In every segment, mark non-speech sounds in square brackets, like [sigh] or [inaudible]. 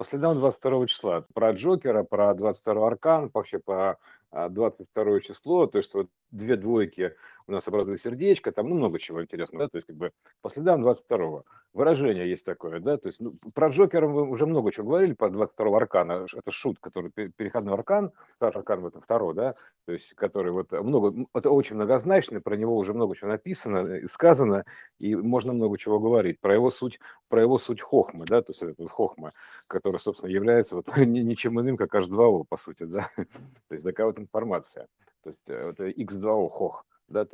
по следам 22 числа, про Джокера, про 22 аркан, вообще по 22 а, число, то есть вот две двойки у нас образуют сердечко, там ну, много чего интересного, да, то есть как бы по следам 22-го. Выражение есть такое, да, то есть ну, про Джокера мы уже много чего говорили, по 22 аркана, это шут, который переходной аркан, старший аркан это второй, да, то есть который вот много, это очень многозначный, про него уже много чего написано, и сказано, и можно много чего говорить, про его суть, про его суть хохмы, да, то есть это хохма, которая, собственно, является вот [laughs] ничем иным, как H2O, по сути, да, [laughs] то есть такая вот информация, то есть э, это X2O, хох, да,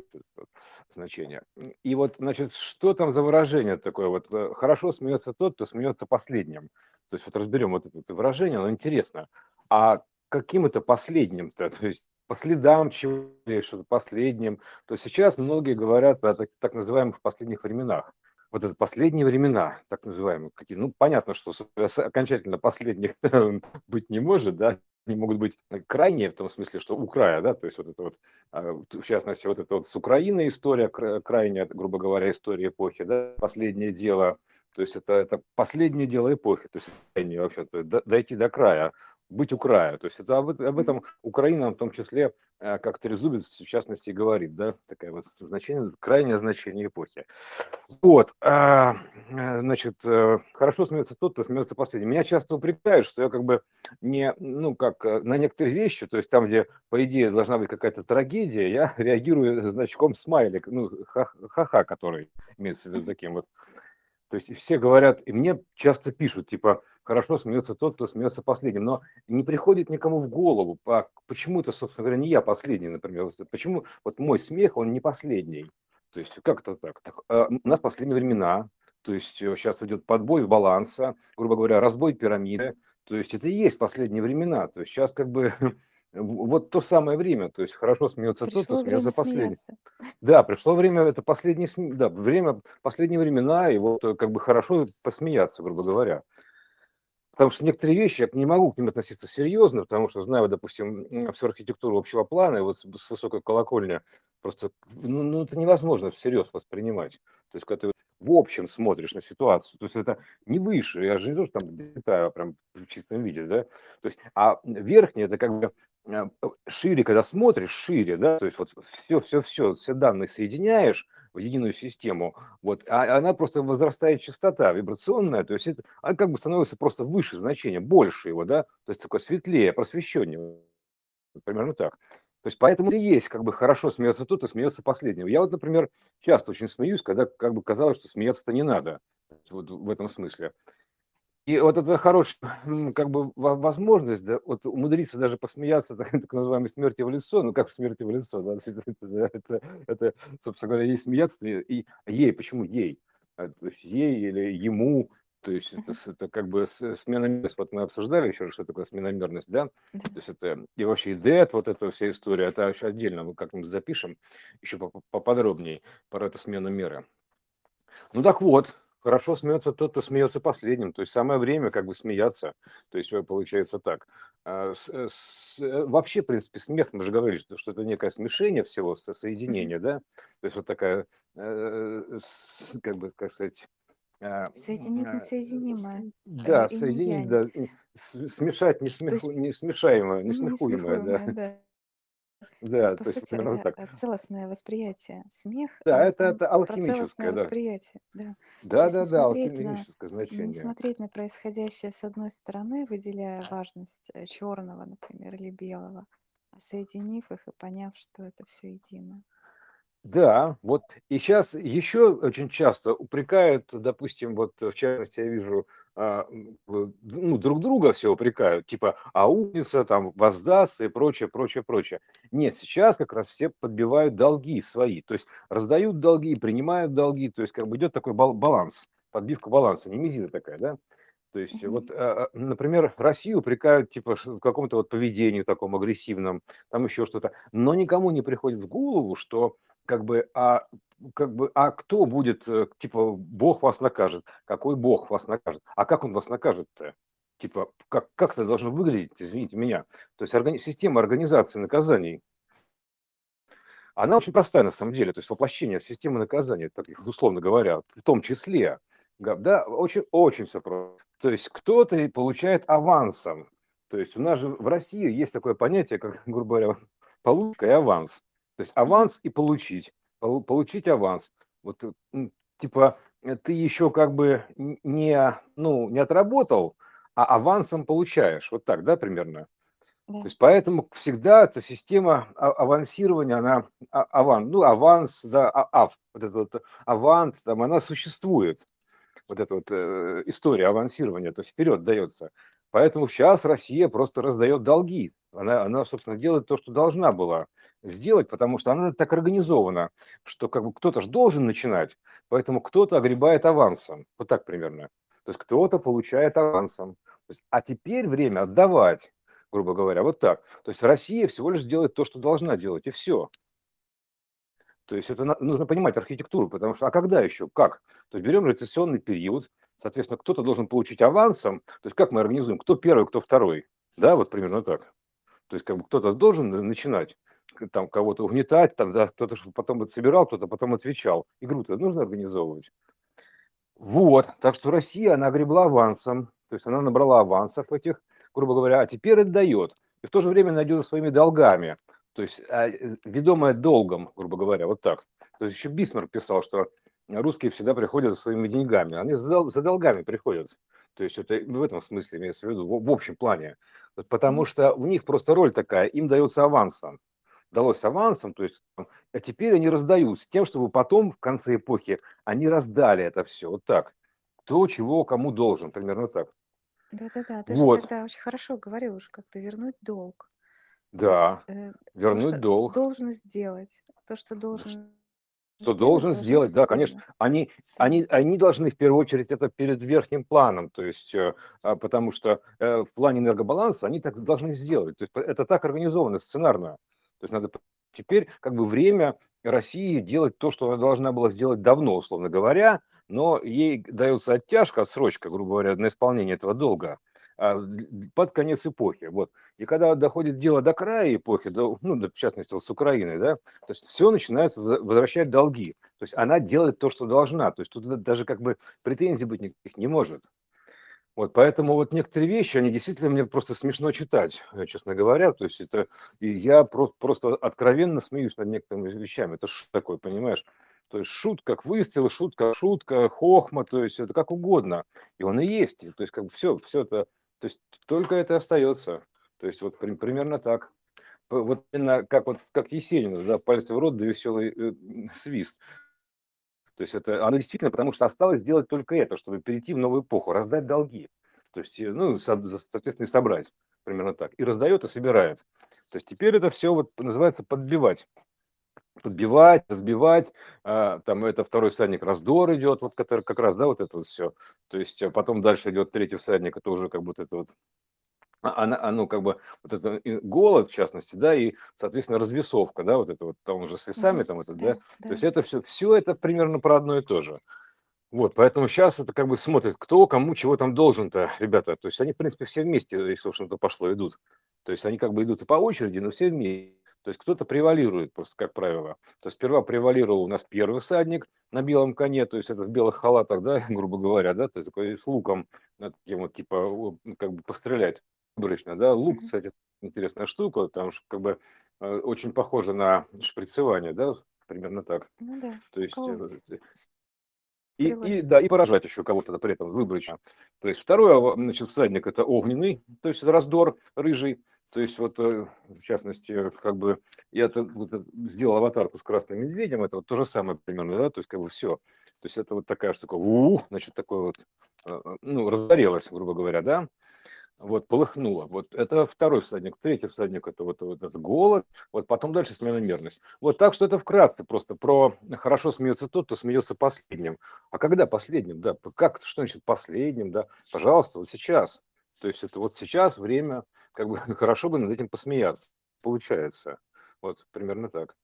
значение. И вот, значит, что там за выражение такое? Вот э, хорошо смеется тот, кто смеется последним. То есть вот разберем вот это выражение, оно интересно. А каким это последним-то? [laughs] То есть по следам чего что-то последним. То сейчас многие говорят о так, так называемых последних временах. Вот это последние времена, так называемые, какие. Ну, понятно, что окончательно последних [laughs] быть не может, да, они могут быть крайние в том смысле, что у края, да, то есть вот это вот, а, в частности, вот это вот с Украиной история, крайняя, грубо говоря, история эпохи, да, последнее дело, то есть это, это последнее дело эпохи, то есть вообще дойти до края быть у края. То есть это об, об этом Украина в том числе, э, как Трезубец в частности говорит, да, такое вот значение, крайнее значение эпохи. Вот, а, э, значит, э, хорошо смеется тот, кто смеется последний. Меня часто упрекают, что я как бы не, ну, как на некоторые вещи, то есть там, где, по идее, должна быть какая-то трагедия, я [laughs] реагирую значком смайлик, ну, ха-ха, который имеется в виду таким вот. То есть все говорят, и мне часто пишут, типа, хорошо смеется тот, кто смеется последним. Но не приходит никому в голову, а почему это, собственно говоря, не я последний, например. Почему вот мой смех, он не последний? То есть как это так? так а у нас последние времена, то есть сейчас э, идет подбой баланса, грубо говоря, разбой пирамиды. То есть это и есть последние времена. То есть сейчас как бы [laughs] вот то самое время, то есть хорошо смеется пришло тот, кто смеется последний. Смеяться. Да, пришло время, это последнее, да, время, последние времена, и вот э, как бы хорошо посмеяться, грубо говоря. Потому что некоторые вещи я не могу к ним относиться серьезно, потому что знаю, допустим, всю архитектуру общего плана, и вот с высокой колокольни просто, ну, ну это невозможно всерьез воспринимать. То есть, когда ты в общем смотришь на ситуацию, то есть это не выше, я же не то, что там детаю прям в чистом виде, да, то есть, а верхнее это как бы шире, когда смотришь, шире, да, то есть вот все, все, все, все данные соединяешь, в единую систему, вот, а она просто возрастает частота вибрационная, то есть это, она как бы становится просто выше значения, больше его, да, то есть такое светлее, просвещеннее, примерно так. То есть поэтому и есть, как бы хорошо смеется тот, и смеется последнего. Я вот, например, часто очень смеюсь, когда как бы казалось, что смеяться-то не надо, вот в этом смысле. И вот это хорошая [laughs] как бы возможность, да, вот умудриться даже посмеяться [laughs] так, так называемой смерти в лицо, ну как смерти в лицо, да, [laughs] это, это, это, собственно говоря, ей смеяться, и ей, почему ей? А, то есть ей или ему, то есть это, это как бы сменомерность, вот мы обсуждали еще, что такое сменомерность, да, то есть это и вообще и вот эта вся история, это еще отдельно мы как-нибудь запишем еще поподробнее про эту смену меры. Ну так вот, хорошо смеется тот, кто смеется последним. То есть самое время как бы смеяться. То есть получается так. А, с, э, с, э, вообще, в принципе, смех, мы же говорили, что, что это некое смешение всего, соединение, да? То есть вот такая, э, как бы, как сказать... А, Соединить несоединимое. Да, соединить, да, смешать несмеху, несмешаемое, несмехуемое, да. да. Да, то есть, по сути, это так. целостное восприятие. Смех, Да, это, это алхимическое, да. восприятие, да. Да, да, да, алхимическое значение. Не смотреть на происходящее с одной стороны, выделяя важность э, черного, например, или белого, а соединив их и поняв, что это все едино. Да, вот и сейчас еще очень часто упрекают, допустим, вот в частности я вижу, а, ну, друг друга все упрекают, типа, а умница там воздастся и прочее, прочее, прочее. Нет, сейчас как раз все подбивают долги свои, то есть раздают долги, принимают долги, то есть как бы идет такой баланс, подбивка баланса, не мизина такая, да? То есть, вот, а, а, например, Россию упрекают типа в каком-то вот поведении таком агрессивном, там еще что-то, но никому не приходит в голову, что как бы, а как бы, а кто будет, э, типа, Бог вас накажет? Какой Бог вас накажет? А как он вас накажет-то? Типа, как, как это должно выглядеть, извините меня? То есть органи- система организации наказаний, она очень простая на самом деле, то есть воплощение системы наказания, так условно говоря, в том числе, Да, очень, очень все просто. То есть кто-то получает авансом. То есть у нас же в России есть такое понятие, как, [laughs] грубо говоря, получка и аванс. То есть аванс и получить. Получить аванс. Вот типа ты еще как бы не, ну, не отработал, а авансом получаешь. Вот так, да, примерно? То есть поэтому всегда эта система а, авансирования, она а, аван, ну аванс, да, а, ав, вот это вот аванс, там она существует, вот эта вот э, история авансирования, то есть вперед дается. Поэтому сейчас Россия просто раздает долги. Она, она, собственно, делает то, что должна была сделать, потому что она так организована, что как бы кто-то же должен начинать, поэтому кто-то огребает авансом. Вот так примерно. То есть кто-то получает авансом. То есть, а теперь время отдавать грубо говоря, вот так. То есть Россия всего лишь делает то, что должна делать, и все. То есть это нужно понимать архитектуру, потому что, а когда еще, как? То есть берем рецессионный период, соответственно, кто-то должен получить авансом, то есть как мы организуем, кто первый, кто второй, да, вот примерно так. То есть как бы кто-то должен начинать, там кого-то угнетать, там, да, кто-то потом это собирал, кто-то потом отвечал. Игру-то нужно организовывать. Вот, так что Россия, она гребла авансом, то есть она набрала авансов этих, грубо говоря, а теперь отдает. И в то же время найдет своими долгами. То есть а, э, ведомая долгом, грубо говоря, вот так. То есть еще Бисмарк писал, что русские всегда приходят за своими деньгами. Они за, долгами приходят. То есть это в этом смысле имеется в виду, в, в общем плане. Потому что у них просто роль такая, им дается авансом. Далось авансом, то есть, а теперь они раздают с тем, чтобы потом в конце эпохи они раздали это все. Вот так. Кто чего кому должен, примерно так. Да-да-да, ты же Вот, тогда очень хорошо говорил уже как-то вернуть долг. То есть да, э, то, вернуть что долг. должен сделать, то, что должен Что должен сделать, да, конечно. Они, они, они должны в первую очередь это перед верхним планом, то есть, э, а, потому что э, в плане энергобаланса они так должны сделать. То есть это так организовано сценарно. То есть надо теперь как бы время России делать то, что она должна была сделать давно, условно говоря, но ей дается оттяжка, отсрочка, грубо говоря, на исполнение этого долга под конец эпохи. Вот. И когда доходит дело до края эпохи, до, ну, в частности, вот с Украиной, да, то есть все начинается воз- возвращать долги. То есть она делает то, что должна. То есть тут да- даже как бы претензий быть никаких не может. Вот, поэтому вот некоторые вещи, они действительно мне просто смешно читать, э, честно говоря. То есть это, и я про- просто откровенно смеюсь над некоторыми вещами. Это что такое, понимаешь? То есть шут как выстрел, шут как шутка, хохма, то есть это как угодно. И он и есть. То есть как бы все, все это, то есть только это остается. То есть вот при- примерно так. Вот именно как вот как Есенину, да, пальцы в рот, да веселый э, свист. То есть это она действительно, потому что осталось сделать только это, чтобы перейти в новую эпоху, раздать долги. То есть, э, ну, соответственно, и собрать. Примерно так. И раздает, и собирает. То есть теперь это все вот называется подбивать. Подбивать, разбивать. а, там это второй всадник раздор идет, вот который как раз, да, вот это вот все. То есть а потом дальше идет третий всадник, это уже как будто это вот а- она, а, ну, как бы, вот это голод, в частности, да, и, соответственно, развесовка, да, вот это вот, там уже с весами, там это, да, Да, то есть да. это все, все это примерно про одно и то же. Вот, поэтому сейчас это как бы смотрят, кто кому чего там должен-то, ребята. То есть они, в принципе, все вместе, если уж на то пошло, идут. То есть они как бы идут и по очереди, но все вместе. То есть кто-то превалирует просто, как правило. То есть сперва превалировал у нас первый всадник на белом коне, то есть это в белых халатах, да, [laughs] грубо говоря, да, то есть такой с луком, таким вот, типа, ну, как бы пострелять выборочно, да. Лук, кстати, интересная штука, там же как бы э, очень похоже на шприцевание, да, примерно так. Ну да, То есть э, колоть э, и, и, да, и поражать еще кого-то при этом выборочно. То есть второй а, значит, всадник это огненный, то есть раздор рыжий. То есть вот, э, в частности, как бы я сделал аватарку с красным медведем, это вот то же самое примерно, да, то есть как бы все. То есть это вот такая штука, у, значит, такое вот, э, э, ну, разгорелось, грубо говоря, да, вот, полыхнуло. Вот это второй всадник. Третий всадник это вот, вот этот голод. Вот потом дальше сменомерность. Вот так что это вкратце просто про хорошо смеется тот, кто смеется последним. А когда последним? Да, как, что значит последним? Да, пожалуйста, вот сейчас. То есть это вот сейчас время, как бы [laughs] хорошо бы над этим посмеяться. Получается. Вот примерно так.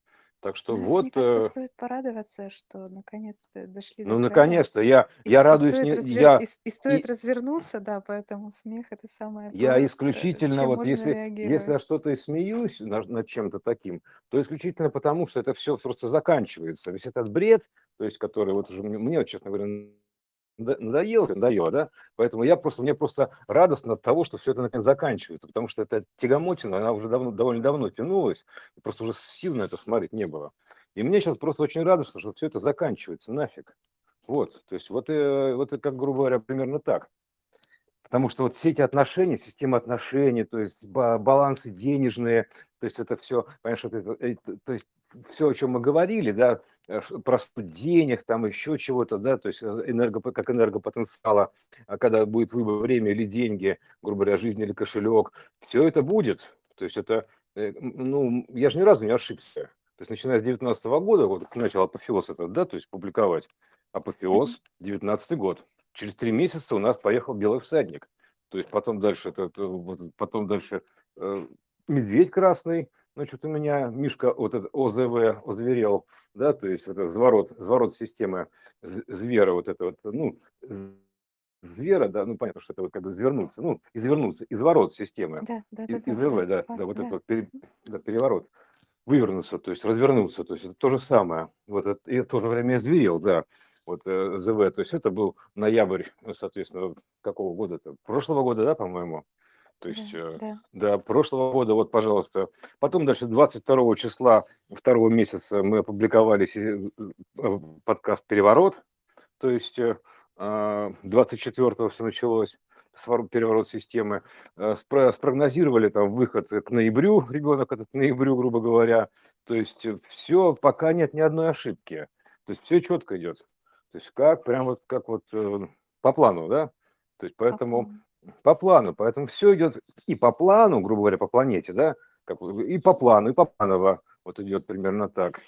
Так что Мне вот, кажется, э, стоит порадоваться, что наконец-то дошли ну до наконец-то я И, я и радуюсь не развер... я и, и стоит и развернуться, да, поэтому смех это самое Я то, исключительно, чем вот если, если я реагировать. что-то и смеюсь над, над чем-то таким, то исключительно потому, что это все просто заканчивается. Весь этот бред, то есть который вот уже мне, мне вот, честно говоря, надоело, надоело, да, поэтому я просто, мне просто радостно от того, что все это наконец заканчивается, потому что эта тягомотина, она уже давно, довольно давно тянулась, просто уже сил на это смотреть не было. И мне сейчас просто очень радостно, что все это заканчивается, нафиг. Вот, то есть вот, э, вот как, грубо говоря, примерно так. Потому что вот все эти отношения, система отношений, то есть балансы денежные, то есть это все, понимаешь, это, это, то есть все, о чем мы говорили, да, э, про денег, там еще чего-то, да, то есть э, энерго, как энергопотенциала, а когда будет выбор время или деньги, грубо говоря, жизнь или кошелек, все это будет. То есть это, э, ну, я же ни разу не ошибся. То есть начиная с 2019 года, вот начал апофеоз этот, да, то есть публиковать, апофеоз, 19 год. Через три месяца у нас поехал белый всадник. То есть потом дальше, это, это, вот, потом дальше э, медведь красный, что-то у меня Мишка вот этот ОЗВ озверел, да, то есть это зворот, зворот системы звера, вот это вот, ну, звера, да, ну, понятно, что это вот как бы извернуться, ну, извернуться, изворот системы. Да, да, да. ИЗВ, да, да, да, вот да. это вот пере, да, переворот. Вывернуться, то есть развернуться, то есть это то же самое. Вот это, и в то же время зверел, да вот э, ЗВ, то есть это был ноябрь, соответственно, какого года-то? Прошлого года, да, по-моему? То есть, да, э, да. да, прошлого года, вот, пожалуйста. Потом дальше 22 числа второго месяца мы опубликовали э, подкаст «Переворот», то есть 24-го все началось, переворот системы, спрогнозировали там выход к ноябрю, ребенок этот к ноябрю, грубо говоря, то есть все, пока нет ни одной ошибки, то есть все четко идет. То есть как, прям вот как вот э, по плану, да? То есть поэтому по плану, поэтому все идет и по плану, грубо говоря, по планете, да, как, и по плану, и по планово, вот идет примерно так,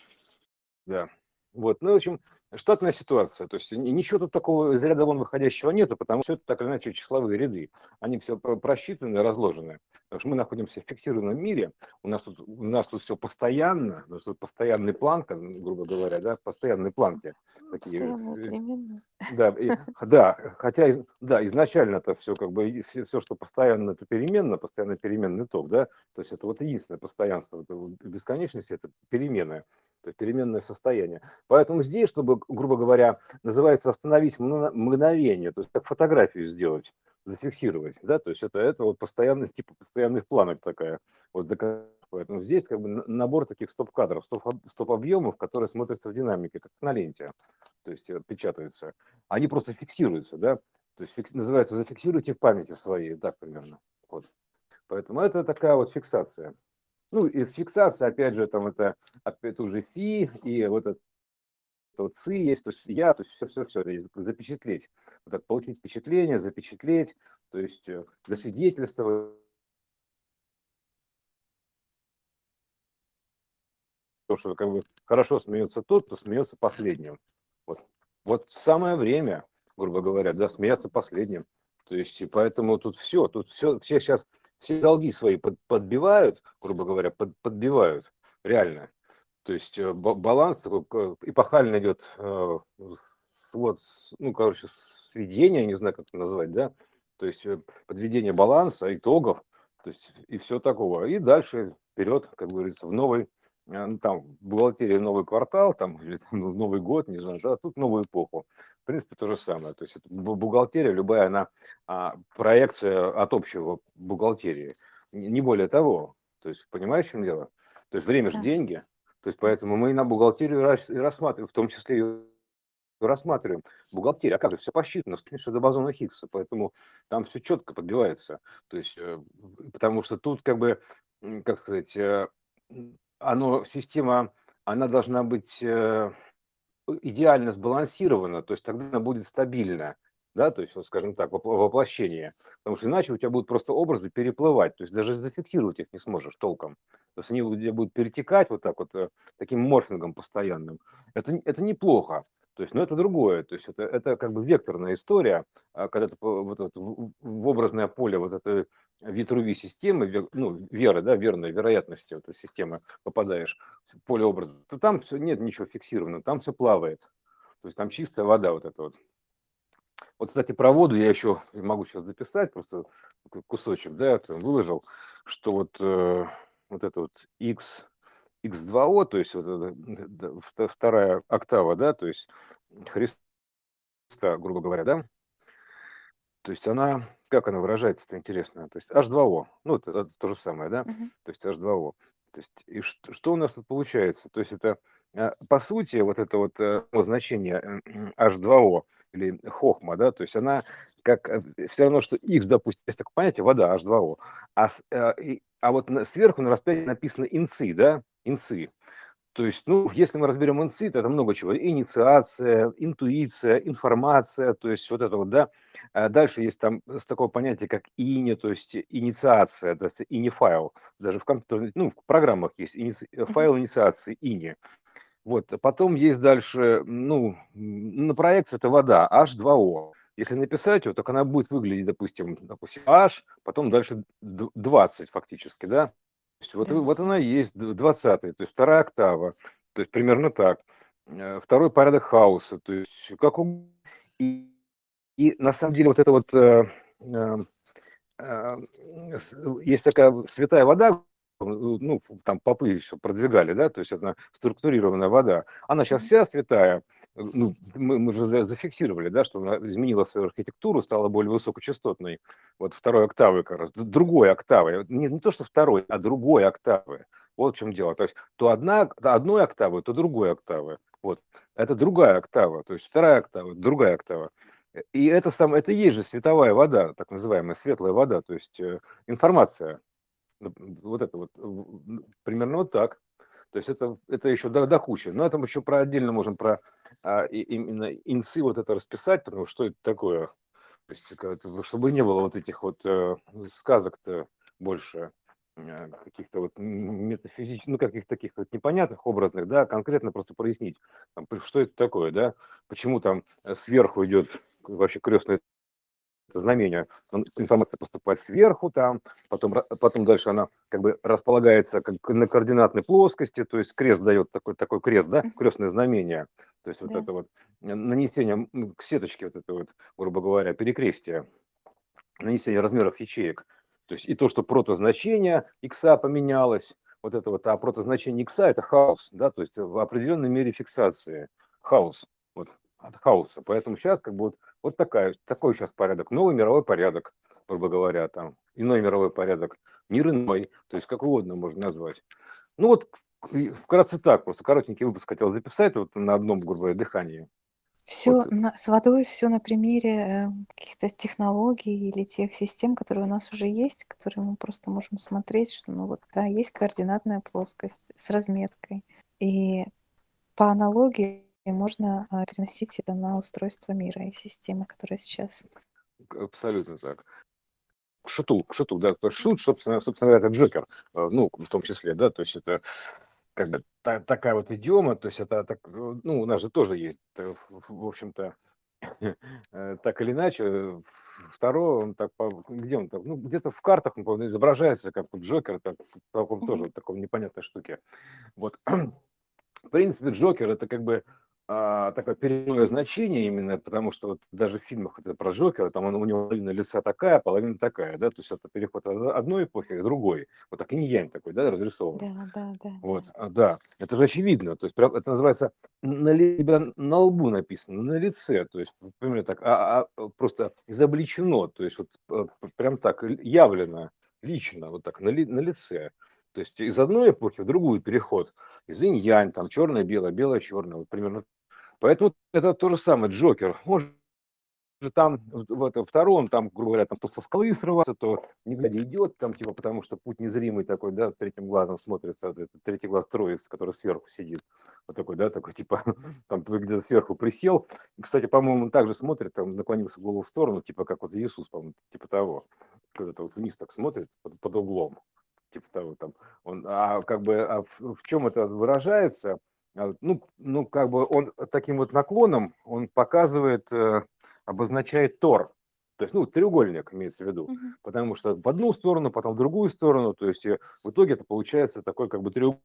да. Вот, ну, в общем, штатная ситуация, то есть ничего тут такого из ряда вон выходящего нету, потому что это так или иначе числовые ряды, они все просчитаны, разложены. Потому что мы находимся в фиксированном мире, у нас тут, у нас тут все постоянно, у нас тут постоянный план, грубо говоря, да, постоянные планки. Такие, э, да, и, [laughs] да, хотя да, изначально это все как бы, все, все, что постоянно, это переменно, постоянно переменный ток, да, то есть это вот единственное постоянство, это бесконечности, это переменная переменное состояние. Поэтому здесь, чтобы, грубо говоря, называется остановить мгновение, то есть как фотографию сделать, зафиксировать, да, то есть это, это вот постоянный, типа постоянных планок такая, вот Поэтому здесь как бы набор таких стоп-кадров, стоп-объемов, которые смотрятся в динамике, как на ленте, то есть э, печатаются. Они просто фиксируются, да, то есть фикс, называется зафиксируйте в памяти своей, так примерно. Вот. Поэтому это такая вот фиксация. Ну, и фиксация, опять же, там это, опять уже фи, и вот это вот цы есть, то есть я, то есть все-все-все, запечатлеть. Вот так, получить впечатление, запечатлеть, то есть э, засвидетельствовать. То, что как бы хорошо смеется тот, кто смеется последним. Вот, вот самое время, грубо говоря, да, смеяться последним. То есть, и поэтому тут все, тут все, все сейчас все долги свои под, подбивают, грубо говоря, под, подбивают, реально. То есть э, баланс такой эпохально идет э, вот, ну, короче, сведение, не знаю, как это назвать, да, то есть э, подведение баланса, итогов, то есть и все такого. И дальше вперед, как говорится, в новый, ну, там, бухгалтерия новый квартал, там, или там, Новый год, не знаю, да, тут новую эпоху. В принципе, то же самое. То есть это бухгалтерия, любая она а, проекция от общего бухгалтерии. Не более того. То есть, понимаешь, в чем дело? То есть время же деньги. То есть поэтому мы и на бухгалтерию рассматриваем, в том числе и рассматриваем бухгалтерию, а как же все посчитано, что до бозона Хиггса, поэтому там все четко подбивается. То есть, э, потому что тут как бы, как сказать, э, оно, система, она должна быть э, идеально сбалансирована, то есть тогда она будет стабильна, да, то есть, вот, скажем так, воплощение. Потому что иначе у тебя будут просто образы переплывать, то есть даже зафиксировать их не сможешь толком. То есть они будут перетекать вот так вот, э, таким морфингом постоянным. Это, это неплохо. То есть, но это другое. То есть это, это как бы векторная история, а когда ты вот, вот, в образное поле вот этой ветруви системы, ну, веры, да, верной вероятности вот этой системы попадаешь, поле образа, то там все, нет ничего фиксированного, там все плавает. То есть там чистая вода вот эта вот. Вот, кстати, про воду я еще могу сейчас записать, просто кусочек, да, выложил, что вот, э, вот это вот x X2O, то есть вот это, вторая октава, да, то есть Христос грубо говоря, да? То есть она, как она выражается, это интересно. То есть H2O, ну, это, это то же самое, да? Мгм. То есть H2O. То есть, и что, что у нас тут получается? То есть это, э, по сути, вот это вот э, ну, значение э, H2O или хохма, да, то есть она как все равно, что X, допустим, есть такое понятие, вода, H2O, а, э, и- а вот сверху на распятии написано инцы, да, инцы. То есть, ну, если мы разберем инсит, это много чего. Инициация, интуиция, информация, то есть вот это вот, да. А Дальше есть там с такого понятия, как ини, то есть инициация, то есть инифайл. Даже в компьютерных, ну, в программах есть иници- Мгм. файл инициации, ини. Вот, потом есть дальше, ну, на проекции это вода, H2O. Если написать ее, так она будет выглядеть, допустим, допустим, H, потом дальше д- 20 фактически, да? Есть вот, Да, вот она и есть, д- 20 то есть вторая октава. То есть примерно так. Э, Второй порядок хаоса, то есть как у... И, и на самом деле вот это вот... э, э, э, есть такая святая вода, ну, там попы еще продвигали, да, то есть это структурированная вода. Она сейчас вся святая, э, ну, мы, мы же за- зафиксировали, да, что она изменила свою архитектуру, стала более высокочастотной, вот второй октавы как раз, другой октавы, не, не то, что второй, а другой октавы. Вот в чем дело. То есть то одна, то одной октавы, то другой октавы. Вот. Это другая октава, то есть вторая октава, другая октава. Э, И это, сам, это и есть же световая вода, так называемая светлая вода, то есть э, информация. Вот это вот, примерно вот так. То есть это, это еще до, до кучи. Но это еще про отдельно можем про а, и- именно инсы вот это расписать, потому что это такое. То есть, это, чтобы не было вот этих вот э, сказок-то больше э, каких-то вот метафизических, ну, каких-то таких вот непонятных, образных, да, конкретно просто прояснить, там, что это такое, да, почему там э, сверху идет вообще крестное знамение, он- информация поступает сверху там, потом, потом дальше она как бы располагается как на координатной плоскости, то есть крест дает такой, такой крест, да, крестное знамение, то есть вот Да. это вот нанесение к сеточке вот это вот, грубо говоря, перекрестие, нанесение размеров ячеек, то есть и то, что протозначение икса поменялось, вот это вот, а протозначение икса это хаос, да, то есть в определенной мере фиксации, хаос, вот, от хаоса, поэтому сейчас как бы вот вот такая, такой сейчас порядок, новый мировой порядок, грубо говоря, там, иной мировой порядок, мир иной, то есть как угодно можно назвать. Ну вот вкратце так, просто коротенький выпуск хотел записать вот на одном, грубо говоря, дыхании. Все Вот, с водой, все на примере э, каких-то технологий или тех систем, которые у нас уже есть, которые мы просто можем смотреть, что ну вот да, есть координатная плоскость с разметкой. И по аналогии можно а, переносить это на устройство мира и системы, которые сейчас. абсолютно так. К шуту, к шуту, да, шут, собственно, собственно говоря, это Джокер, э, ну, в том числе, да, то есть это как бы та- такая вот идиома, то есть это так, э, ну, у нас же тоже есть, э, в в общем-то, [laughs] э, так или иначе, э, второй, он так, где он там, ну, где-то в картах он, изображается как Джокер, так, в таком тоже, вот таком непонятной штуке. Вот, [clears throat] в принципе, Джокер это как бы а, такое переносное значение именно, потому что вот даже в фильмах это про Джокера, там он, у него половина лица такая, половина такая, да, то есть это переход от одной эпохи к другой, вот так и не янь такой, да, разрисован. Да, да, да, Вот, да. а, да, это же очевидно, то есть это называется на, ли- тебя на лбу написано, на лице, то есть, например, так, а, а, просто изобличено, то есть вот прям так явлено, лично, вот так на, ли- на лице. То есть из одной эпохи в другую переход, из инь-янь, там черное-белое, белое-черное, вот примерно. Поэтому это то же самое, Джокер. Он же там в этом втором, там, грубо говоря, там то скалы срывается, то не глядя идет, там, типа, потому что путь незримый такой, да, третьим глазом смотрится, этот третий глаз троиц, который сверху сидит, вот такой, да, такой, типа, [laughs] там где-то сверху присел. И, Кстати, по-моему, он также смотрит, там, наклонился голову в сторону, типа, как вот Иисус, по-моему, типа того, куда-то вот вниз так смотрит под, под углом, типа того, там, он, а как бы, а в, в чем это выражается? А, Ну, ну, как бы он таким вот наклоном, он показывает, э, обозначает тор. То есть, ну, треугольник имеется в виду. Мгм. Потому что в одну сторону, потом в другую сторону. То есть, э, в итоге это получается такой как бы треугольник.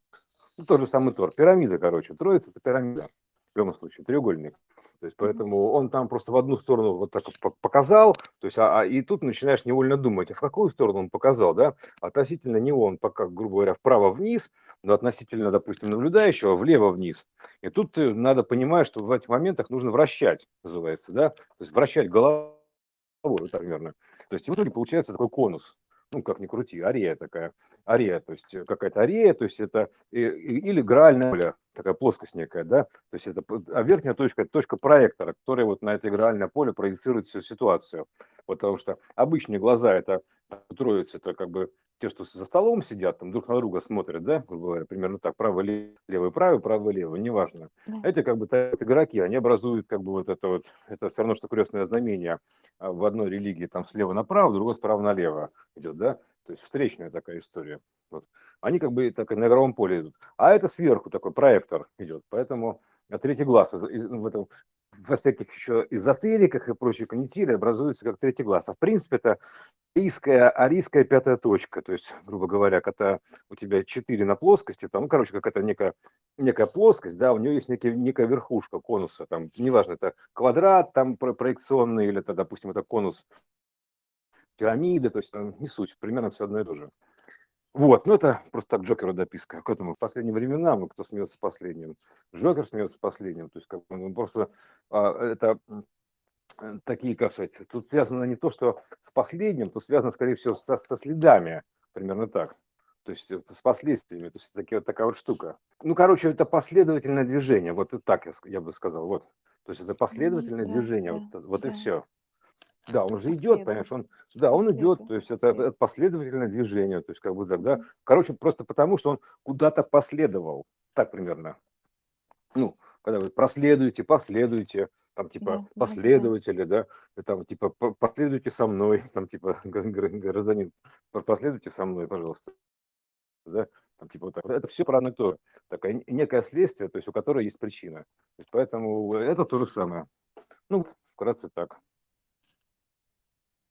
Ну, тот же самый тор. Пирамида, короче. Троица – это пирамида. В любом случае, треугольник. То есть поэтому он там просто в одну сторону вот так показал, то есть, а, а, и тут начинаешь невольно думать, а в какую сторону он показал, да? Относительно него он пока, грубо говоря, вправо-вниз, но относительно, допустим, наблюдающего влево-вниз. И тут надо понимать, что в этих моментах нужно вращать, называется, да? То есть вращать головой примерно. То есть в итоге получается такой конус ну, как ни крути, арея такая, арея, то есть э, какая-то арея, то есть это или гральная поле, такая плоскость некая, да, то есть это, а верхняя точка – это точка проектора, которая вот на это игральное поле проецирует всю ситуацию, потому что обычные глаза – это троица, это как бы те, что за столом сидят, там друг на друга смотрят, да, грубо говоря, примерно так, право левый право, право лево, неважно. Да. Это как бы так, игроки, они образуют как бы вот это вот, это все равно, что крестное знамение а, в одной религии там слева направо, в другой справа налево идет, да, то есть встречная такая история. Вот. Они как бы так на игровом поле идут. А это сверху такой проектор идет, поэтому третий глаз в этом во всяких еще эзотериках и прочей канители образуется как третий глаз. А в принципе это арийская, арийская пятая точка, то есть, грубо говоря, когда у тебя четыре на плоскости, там, ну, короче, какая-то некая, некая плоскость, да, у нее есть некий, некая верхушка конуса, там, неважно, это квадрат там проекционный или, это, допустим, это конус пирамиды, то есть, не суть, примерно все одно и то же. Вот, ну это просто так Джокеру дописка. К этому в последние времена, ну, кто смеется последним. Джокер смеется последним. То есть как бы, ну, просто а, это Э, такие, как сказать, тут связано не то, что с последним, то связано, скорее всего, со, со следами, примерно так. То есть э, с последствиями, то есть такие, вот такая вот штука. Ну, короче, это последовательное движение, вот и так я, я бы сказал, вот. То есть это последовательное да, да, вот, вот да. и все. Да, он же идет, понимаешь, он, да, он идет, то есть это, это последовательное движение, то есть как бы так, да. Короче, просто потому, что он куда-то последовал, так примерно. Ну, когда вы проследуете, последуете, там типа да, последователи, да, да, там типа последуйте со мной, там типа [laughs] гражданин, последуйте со мной, пожалуйста, да, там типа вот так. Это все про одно и то, такое некое следствие, то есть у которого есть причина. То есть, поэтому это то же самое. Ну, вкратце так.